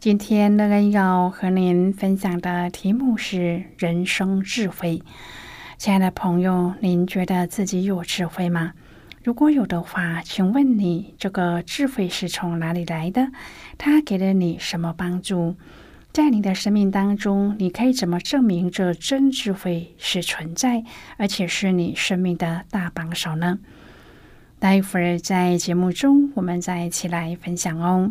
今天乐恩要和您分享的题目是人生智慧。亲爱的朋友，您觉得自己有智慧吗？如果有的话，请问你这个智慧是从哪里来的？它给了你什么帮助？在你的生命当中，你可以怎么证明这真智慧是存在，而且是你生命的大帮手呢？待会儿在节目中，我们再一起来分享哦。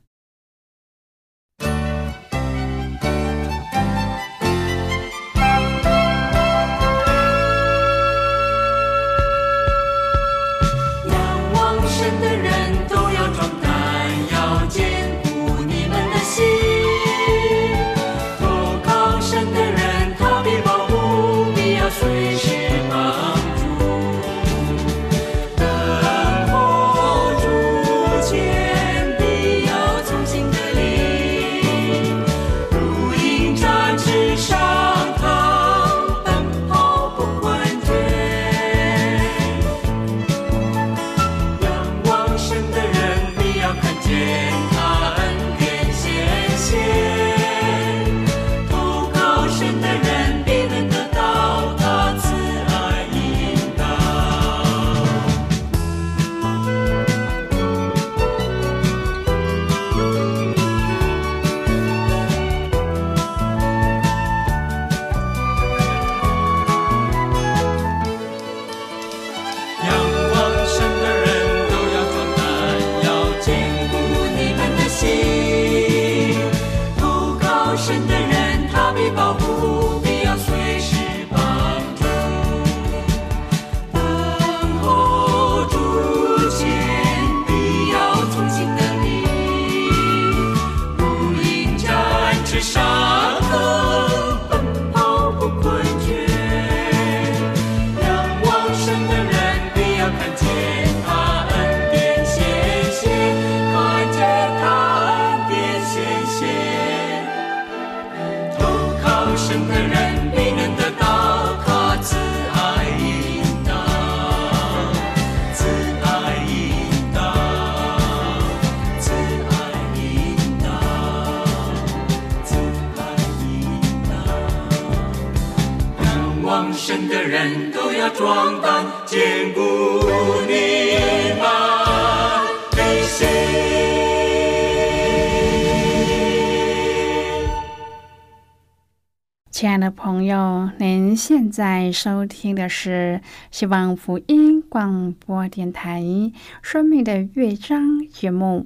亲爱的朋友，您现在收听的是希望福音广播电台《生命的乐章》节目。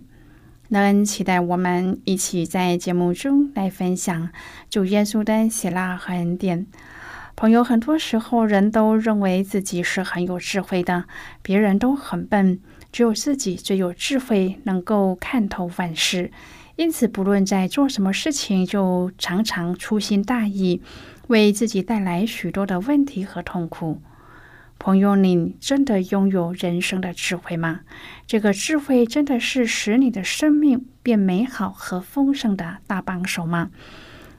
能期待我们一起在节目中来分享主耶稣的喜乐和恩典。朋友，很多时候人都认为自己是很有智慧的，别人都很笨，只有自己最有智慧，能够看透万事。因此，不论在做什么事情，就常常粗心大意，为自己带来许多的问题和痛苦。朋友，你真的拥有人生的智慧吗？这个智慧真的是使你的生命变美好和丰盛的大帮手吗？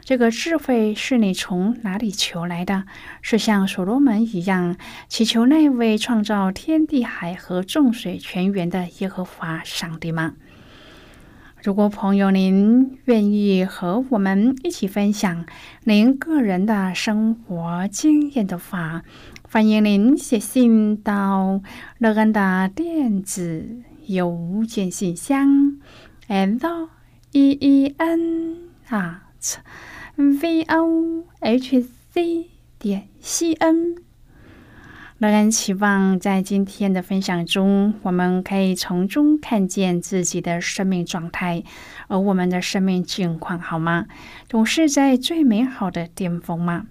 这个智慧是你从哪里求来的？是像所罗门一样祈求那位创造天地海和众水泉源的耶和华上帝吗？如果朋友您愿意和我们一起分享您个人的生活经验的话，欢迎您写信到乐恩的电子邮件信箱，l e e n 啊 v o h c 点 c n。仍然期望在今天的分享中，我们可以从中看见自己的生命状态，而我们的生命境况好吗？总是在最美好的巅峰吗？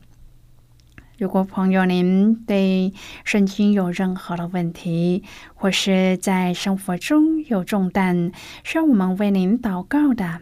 如果朋友您对圣经有任何的问题，或是在生活中有重担需要我们为您祷告的，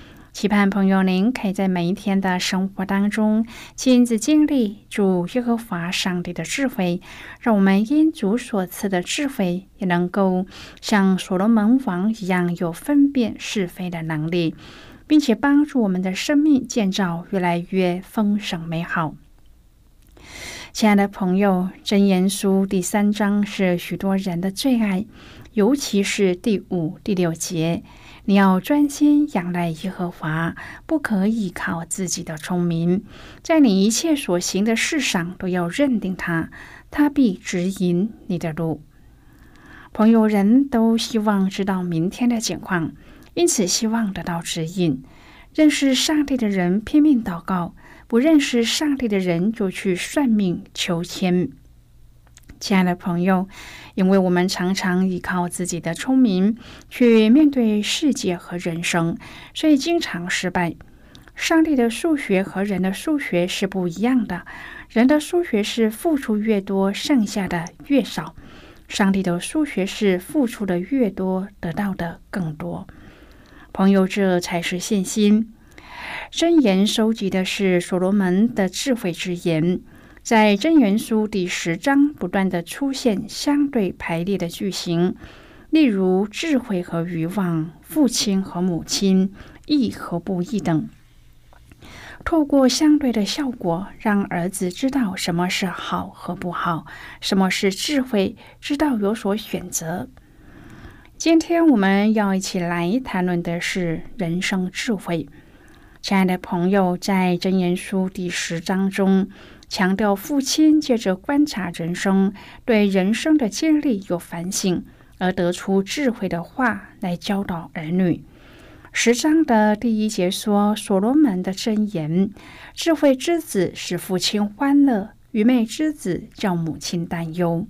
期盼朋友您可以在每一天的生活当中亲自经历主耶和华上帝的智慧，让我们因主所赐的智慧，也能够像所罗门王一样有分辨是非的能力，并且帮助我们的生命建造越来越丰盛美好。亲爱的朋友，《真言书》第三章是许多人的最爱。尤其是第五、第六节，你要专心仰赖耶和华，不可依靠自己的聪明，在你一切所行的事上都要认定他，他必指引你的路。朋友，人都希望知道明天的情况，因此希望得到指引。认识上帝的人拼命祷告，不认识上帝的人就去算命求签。亲爱的朋友，因为我们常常依靠自己的聪明去面对世界和人生，所以经常失败。上帝的数学和人的数学是不一样的，人的数学是付出越多，剩下的越少；上帝的数学是付出的越多，得到的更多。朋友，这才是信心。真言收集的是所罗门的智慧之言。在真元书第十章，不断的出现相对排列的句型，例如智慧和欲望、父亲和母亲、义和不义等。透过相对的效果，让儿子知道什么是好和不好，什么是智慧，知道有所选择。今天我们要一起来谈论的是人生智慧。亲爱的朋友，在真言书第十章中。强调父亲借着观察人生，对人生的经历有反省，而得出智慧的话来教导儿女。十章的第一节说：“所罗门的箴言，智慧之子使父亲欢乐，愚昧之子叫母亲担忧。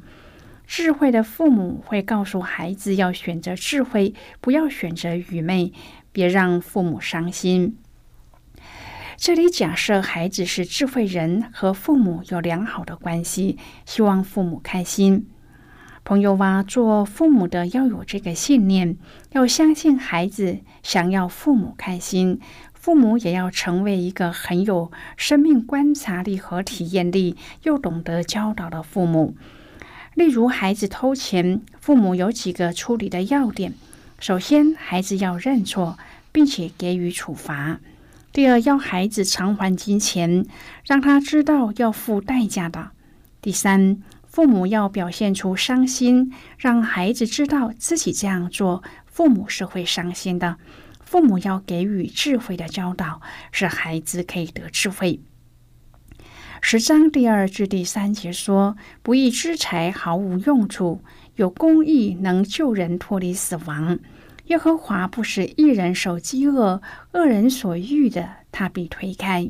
智慧的父母会告诉孩子要选择智慧，不要选择愚昧，别让父母伤心。”这里假设孩子是智慧人，和父母有良好的关系，希望父母开心。朋友啊，做父母的要有这个信念，要相信孩子想要父母开心，父母也要成为一个很有生命观察力和体验力，又懂得教导的父母。例如，孩子偷钱，父母有几个处理的要点：首先，孩子要认错，并且给予处罚。第二，要孩子偿还金钱，让他知道要付代价的。第三，父母要表现出伤心，让孩子知道自己这样做，父母是会伤心的。父母要给予智慧的教导，使孩子可以得智慧。十章第二至第三节说：“不义之财毫无用处，有公义能救人脱离死亡。”耶和华不使一人受饥饿，恶人所欲的，他必推开。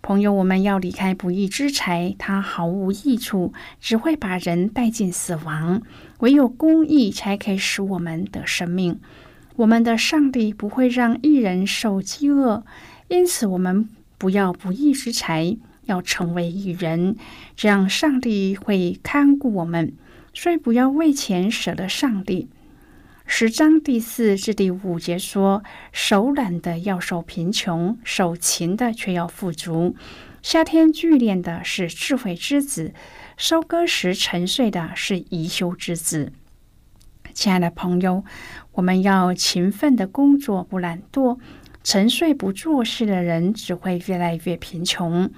朋友，我们要离开不义之财，它毫无益处，只会把人带进死亡。唯有公义才可以使我们得生命。我们的上帝不会让一人受饥饿，因此，我们不要不义之财，要成为义人，这样上帝会看顾我们。所以，不要为钱舍了上帝。十章第四至第五节说：“手懒的要受贫穷，手勤的却要富足。夏天聚练的是智慧之子，收割时沉睡的是宜修之子。”亲爱的朋友，我们要勤奋的工作，不懒惰。沉睡不做事的人，只会越来越贫穷。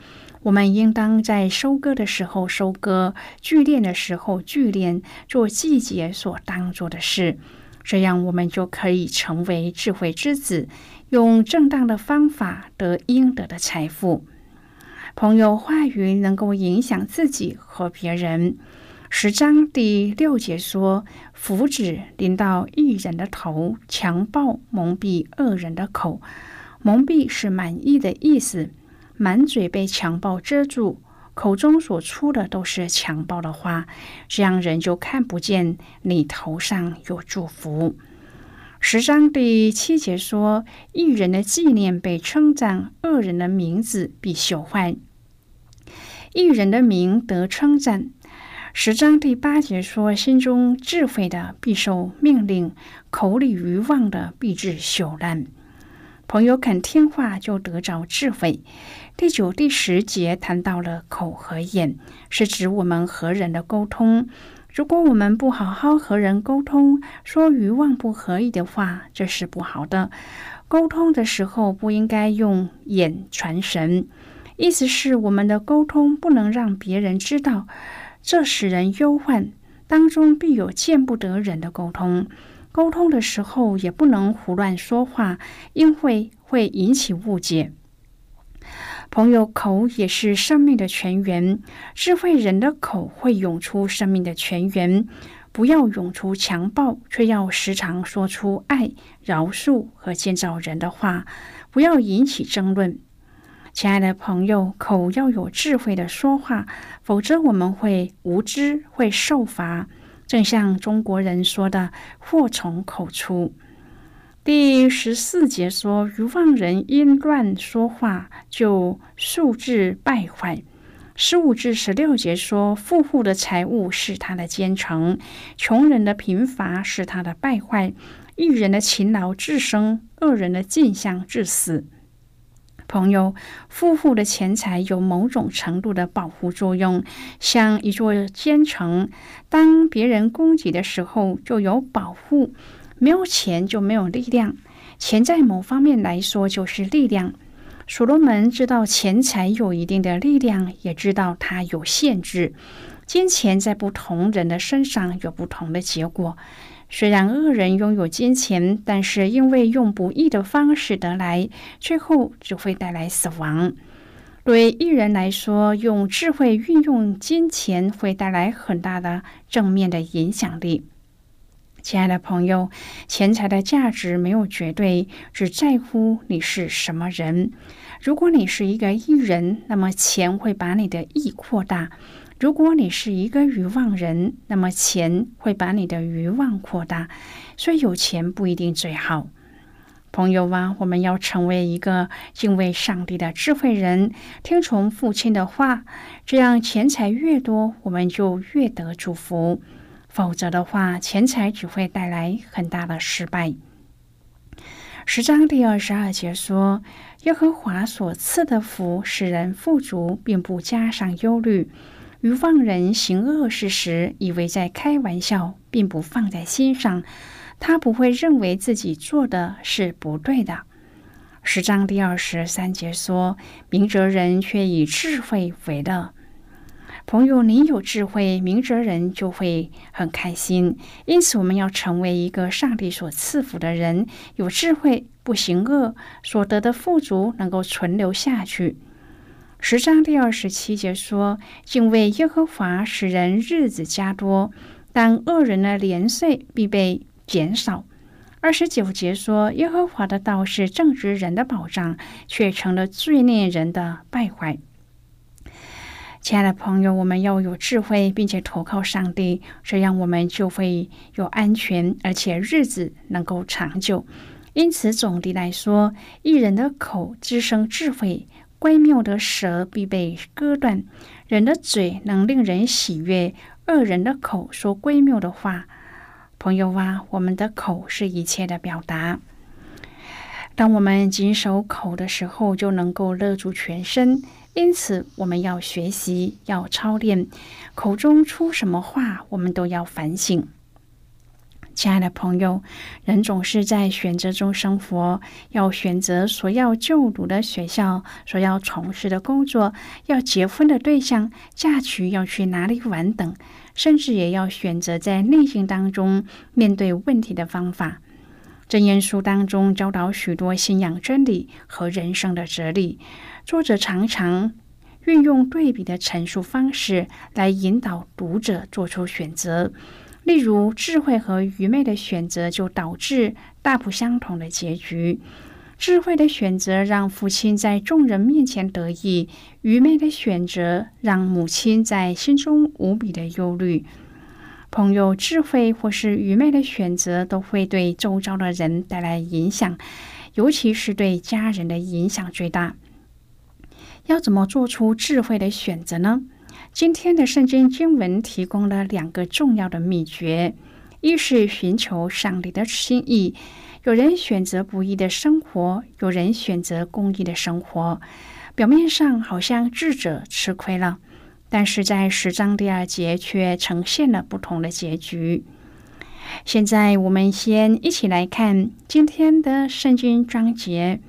我们应当在收割的时候收割，聚练的时候聚练，做季节所当做的事。这样，我们就可以成为智慧之子，用正当的方法得应得的财富。朋友话语能够影响自己和别人。十章第六节说：“福祉临到一人的头，强暴蒙蔽恶人的口。蒙蔽是满意的意思，满嘴被强暴遮住。”口中所出的都是强暴的话，这样人就看不见你头上有祝福。十章第七节说：“一人的纪念被称赞，恶人的名字必朽坏。一人的名得称赞。”十章第八节说：“心中智慧的必受命令，口里愚妄的必致朽烂。”朋友肯听话，就得着智慧。第九、第十节谈到了口和眼，是指我们和人的沟通。如果我们不好好和人沟通，说欲望不合意的话，这是不好的。沟通的时候不应该用眼传神，意思是我们的沟通不能让别人知道，这使人忧患。当中必有见不得人的沟通。沟通的时候也不能胡乱说话，因为会引起误解。朋友，口也是生命的泉源，智慧人的口会涌出生命的泉源。不要涌出强暴，却要时常说出爱、饶恕和建造人的话。不要引起争论。亲爱的朋友，口要有智慧的说话，否则我们会无知，会受罚。正像中国人说的“祸从口出”。第十四节说：“愚妄人因乱说话，就素质败坏。”十五至十六节说：“富户的财物是他的奸臣，穷人的贫乏是他的败坏。一人的勤劳致生，恶人的进相致死。”朋友，富户的钱财有某种程度的保护作用，像一座坚城，当别人攻击的时候，就有保护。没有钱就没有力量，钱在某方面来说就是力量。所罗门知道钱财有一定的力量，也知道它有限制。金钱在不同人的身上有不同的结果。虽然恶人拥有金钱，但是因为用不义的方式得来，最后只会带来死亡。对艺人来说，用智慧运用金钱会带来很大的正面的影响力。亲爱的朋友，钱财的价值没有绝对，只在乎你是什么人。如果你是一个艺人，那么钱会把你的义扩大；如果你是一个欲望人，那么钱会把你的欲望扩大。所以有钱不一定最好。朋友啊，我们要成为一个敬畏上帝的智慧人，听从父亲的话，这样钱财越多，我们就越得祝福。否则的话，钱财只会带来很大的失败。十章第二十二节说：“耶和华所赐的福使人富足，并不加上忧虑。愚妄人行恶事时，以为在开玩笑，并不放在心上。他不会认为自己做的是不对的。”十章第二十三节说：“明哲人却以智慧为乐。”朋友，你有智慧，明哲人就会很开心。因此，我们要成为一个上帝所赐福的人，有智慧，不行恶，所得的富足能够存留下去。十章第二十七节说：“敬畏耶和华，使人日子加多；但恶人的年岁必被减少。”二十九节说：“耶和华的道是正直人的保障，却成了罪孽人的败坏。”亲爱的朋友，我们要有智慧，并且投靠上帝，这样我们就会有安全，而且日子能够长久。因此，总的来说，一人的口滋生智慧，乖谬的舌必被割断；人的嘴能令人喜悦，恶人的口说乖谬的话。朋友啊，我们的口是一切的表达。当我们谨守口的时候，就能够勒住全身。因此，我们要学习，要操练，口中出什么话，我们都要反省。亲爱的朋友，人总是在选择中生活，要选择所要就读的学校，所要从事的工作，要结婚的对象，嫁娶要去哪里玩等，甚至也要选择在内心当中面对问题的方法。真言书当中教导许多信仰真理和人生的哲理，作者常常运用对比的陈述方式来引导读者做出选择。例如，智慧和愚昧的选择就导致大不相同的结局。智慧的选择让父亲在众人面前得意，愚昧的选择让母亲在心中无比的忧虑。朋友，智慧或是愚昧的选择都会对周遭的人带来影响，尤其是对家人的影响最大。要怎么做出智慧的选择呢？今天的圣经经文提供了两个重要的秘诀：一是寻求上帝的心意。有人选择不义的生活，有人选择公义的生活。表面上好像智者吃亏了。但是在十章第二节却呈现了不同的结局。现在我们先一起来看今天的圣经章节。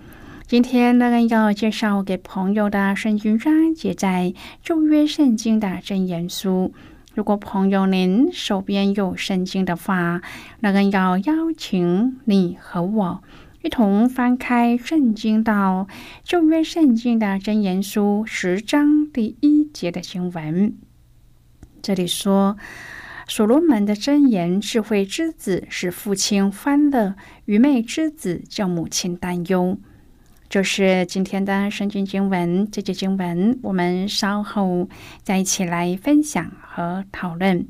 今天呢，要介绍给朋友的圣经章节在旧约圣经的箴言书。如果朋友您手边有圣经的话，那个要邀请你和我。一同翻开圣经到旧约圣经的箴言书十章第一节的经文，这里说：“所罗门的箴言，智慧之子使父亲欢乐，愚昧之子叫母亲担忧。”这是今天的圣经经文。这节经文我们稍后再一起来分享和讨论。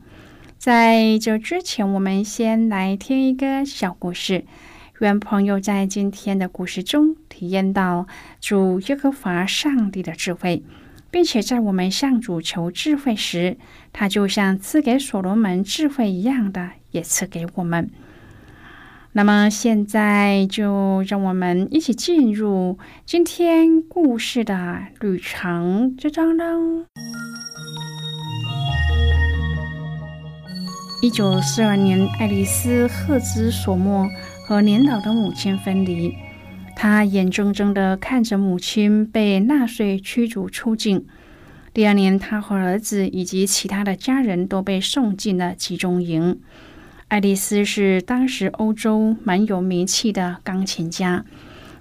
在这之前，我们先来听一个小故事。愿朋友在今天的故事中体验到主耶和华上帝的智慧，并且在我们向主求智慧时，他就像赐给所罗门智慧一样的，也赐给我们。那么现在就让我们一起进入今天故事的旅程之中喽。一九四二年，爱丽丝·赫兹索莫。和年老的母亲分离，他眼睁睁地看着母亲被纳粹驱逐出境。第二年，他和儿子以及其他的家人都被送进了集中营。爱丽丝是当时欧洲蛮有名气的钢琴家。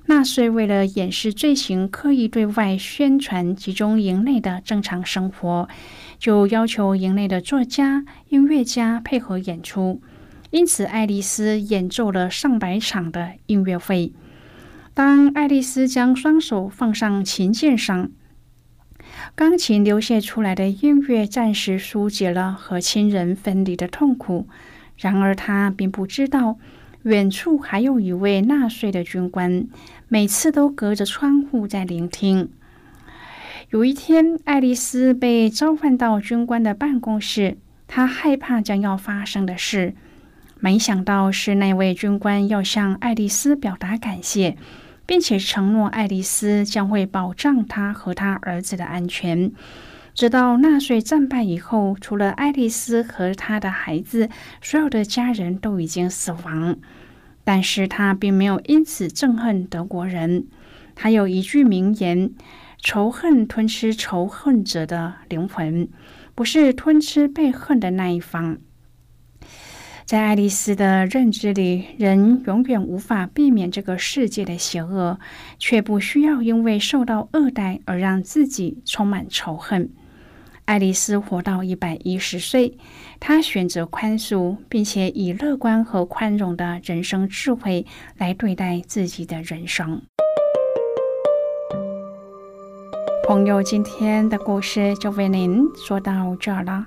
纳粹为了掩饰罪行，刻意对外宣传集中营内的正常生活，就要求营内的作家、音乐家配合演出。因此，爱丽丝演奏了上百场的音乐会。当爱丽丝将双手放上琴键上，钢琴流泻出来的音乐暂时疏解了和亲人分离的痛苦。然而，她并不知道，远处还有一位纳粹的军官，每次都隔着窗户在聆听。有一天，爱丽丝被召唤到军官的办公室，她害怕将要发生的事。没想到是那位军官要向爱丽丝表达感谢，并且承诺爱丽丝将会保障他和他儿子的安全，直到纳粹战败以后，除了爱丽丝和他的孩子，所有的家人都已经死亡。但是他并没有因此憎恨德国人。他有一句名言：“仇恨吞吃仇恨者的灵魂，不是吞吃被恨的那一方。”在爱丽丝的认知里，人永远无法避免这个世界的邪恶，却不需要因为受到恶待而让自己充满仇恨。爱丽丝活到一百一十岁，她选择宽恕，并且以乐观和宽容的人生智慧来对待自己的人生。朋友，今天的故事就为您说到这儿了。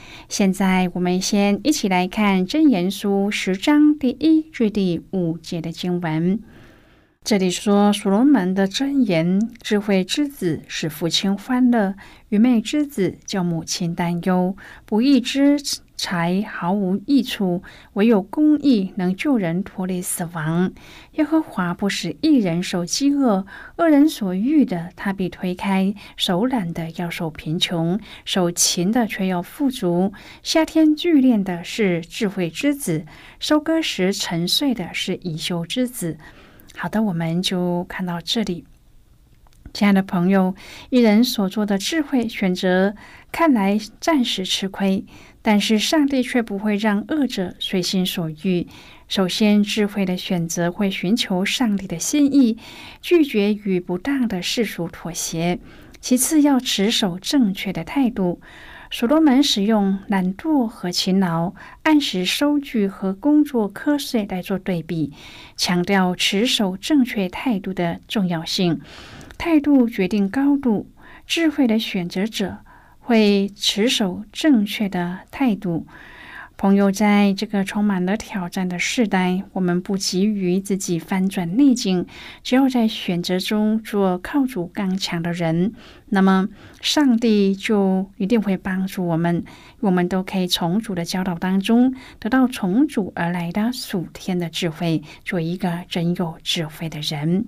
现在，我们先一起来看《真言书》十章第一至第五节的经文。这里说，所罗门的箴言：智慧之子使父亲欢乐，愚昧之子叫母亲担忧。不义之财毫无益处，唯有公义能救人脱离死亡。耶和华不使一人受饥饿，恶人所欲的他必推开；手懒的要受贫穷，手勤的却要富足。夏天聚练的是智慧之子，收割时沉睡的是以修之子。好的，我们就看到这里，亲爱的朋友，一人所做的智慧选择，看来暂时吃亏，但是上帝却不会让恶者随心所欲。首先，智慧的选择会寻求上帝的心意，拒绝与不当的世俗妥协；其次，要持守正确的态度。所罗门使用懒惰和勤劳、按时收据和工作瞌睡来做对比，强调持守正确态度的重要性。态度决定高度，智慧的选择者会持守正确的态度。朋友，在这个充满了挑战的时代，我们不急于自己翻转逆境，只要在选择中做靠主刚强的人，那么上帝就一定会帮助我们。我们都可以从主的教导当中得到从主而来的属天的智慧，做一个真有智慧的人。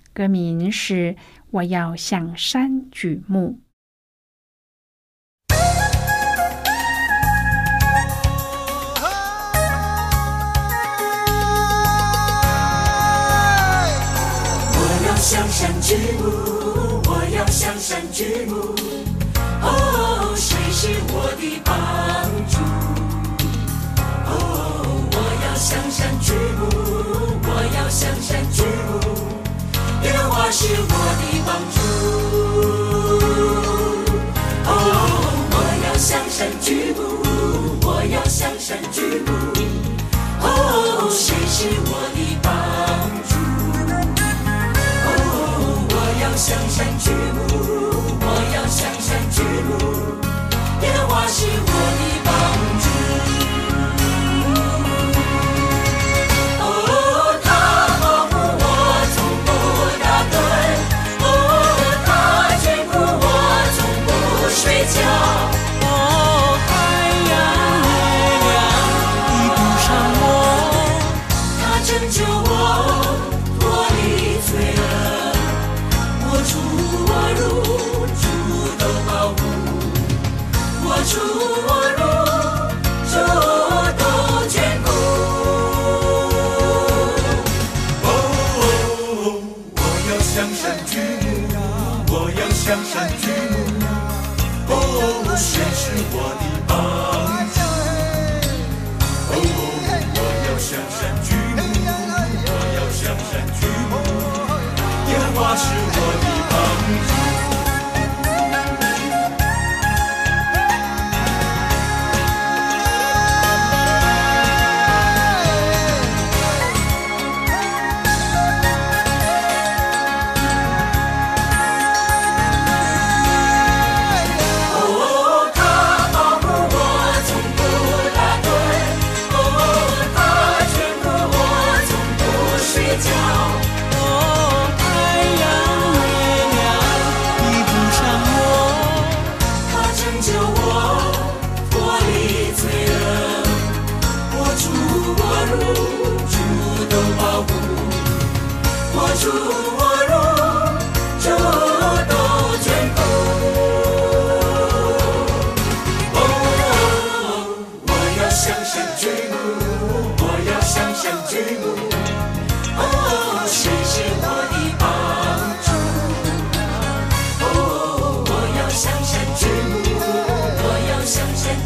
歌名是《我要向山举目》。我要向山举目，我要向山举目。是我的帮助。哦，我要向山举目，我要向山举目。哦，谁是我的帮助？哦，我要向山举目，我要向山举目。耶和华是我的帮助。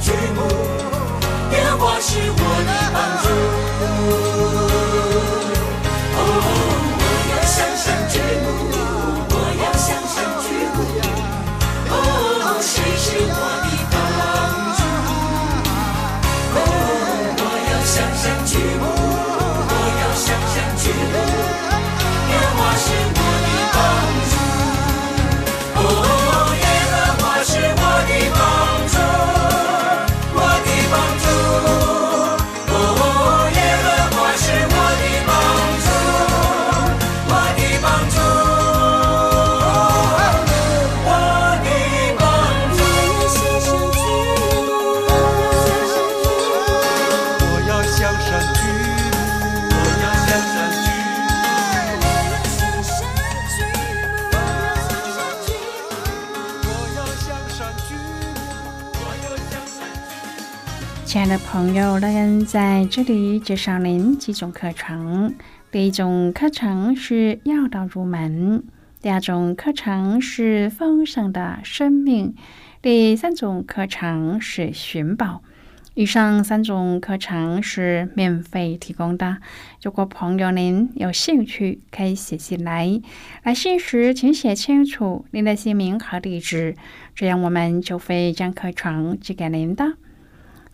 剧目，烟花是我的。亲爱的朋友，乐恩在这里介绍您几种课程。第一种课程是要道入门，第二种课程是丰盛的生命，第三种课程是寻宝。以上三种课程是免费提供的。如果朋友您有兴趣，可以写信来。来信时请写清楚您的姓名和地址，这样我们就会将课程寄给您的。